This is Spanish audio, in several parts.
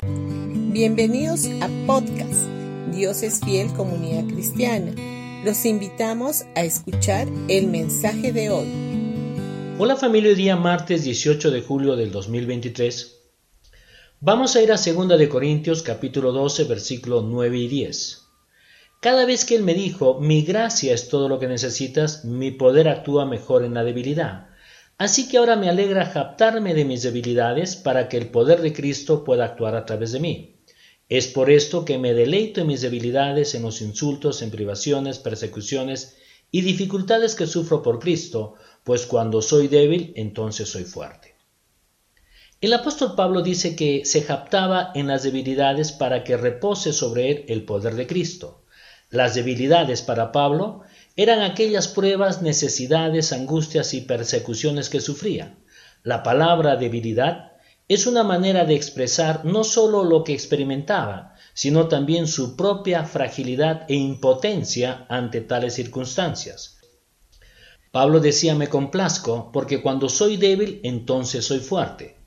Bienvenidos a podcast Dios es fiel comunidad cristiana. Los invitamos a escuchar el mensaje de hoy. Hola familia, hoy día martes 18 de julio del 2023. Vamos a ir a 2 de Corintios capítulo 12 versículos 9 y 10. Cada vez que él me dijo, mi gracia es todo lo que necesitas, mi poder actúa mejor en la debilidad. Así que ahora me alegra japtarme de mis debilidades para que el poder de Cristo pueda actuar a través de mí. Es por esto que me deleito en mis debilidades, en los insultos, en privaciones, persecuciones y dificultades que sufro por Cristo, pues cuando soy débil, entonces soy fuerte. El apóstol Pablo dice que se japtaba en las debilidades para que repose sobre él el poder de Cristo. Las debilidades para Pablo eran aquellas pruebas, necesidades, angustias y persecuciones que sufría. La palabra debilidad es una manera de expresar no sólo lo que experimentaba, sino también su propia fragilidad e impotencia ante tales circunstancias. Pablo decía me complazco porque cuando soy débil entonces soy fuerte.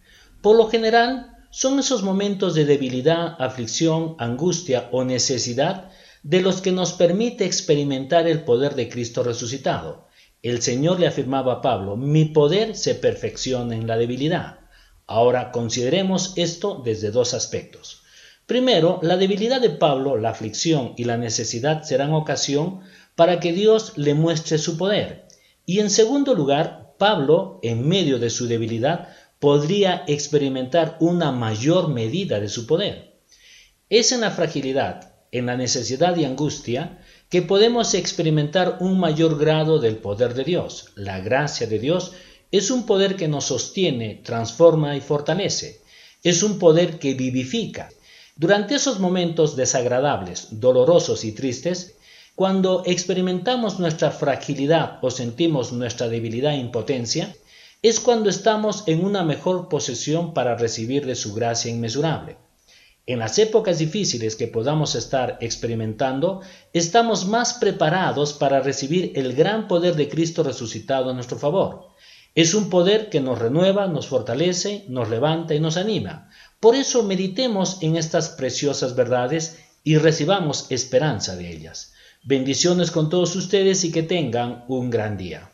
Por lo general son esos momentos de debilidad, aflicción, angustia o necesidad de los que nos permite experimentar el poder de Cristo resucitado. El Señor le afirmaba a Pablo, mi poder se perfecciona en la debilidad. Ahora consideremos esto desde dos aspectos. Primero, la debilidad de Pablo, la aflicción y la necesidad serán ocasión para que Dios le muestre su poder. Y en segundo lugar, Pablo, en medio de su debilidad, podría experimentar una mayor medida de su poder. Es en la fragilidad, en la necesidad y angustia, que podemos experimentar un mayor grado del poder de Dios. La gracia de Dios es un poder que nos sostiene, transforma y fortalece. Es un poder que vivifica. Durante esos momentos desagradables, dolorosos y tristes, cuando experimentamos nuestra fragilidad o sentimos nuestra debilidad e impotencia, es cuando estamos en una mejor posesión para recibir de su gracia inmesurable. En las épocas difíciles que podamos estar experimentando, estamos más preparados para recibir el gran poder de Cristo resucitado a nuestro favor. Es un poder que nos renueva, nos fortalece, nos levanta y nos anima. Por eso meditemos en estas preciosas verdades y recibamos esperanza de ellas. Bendiciones con todos ustedes y que tengan un gran día.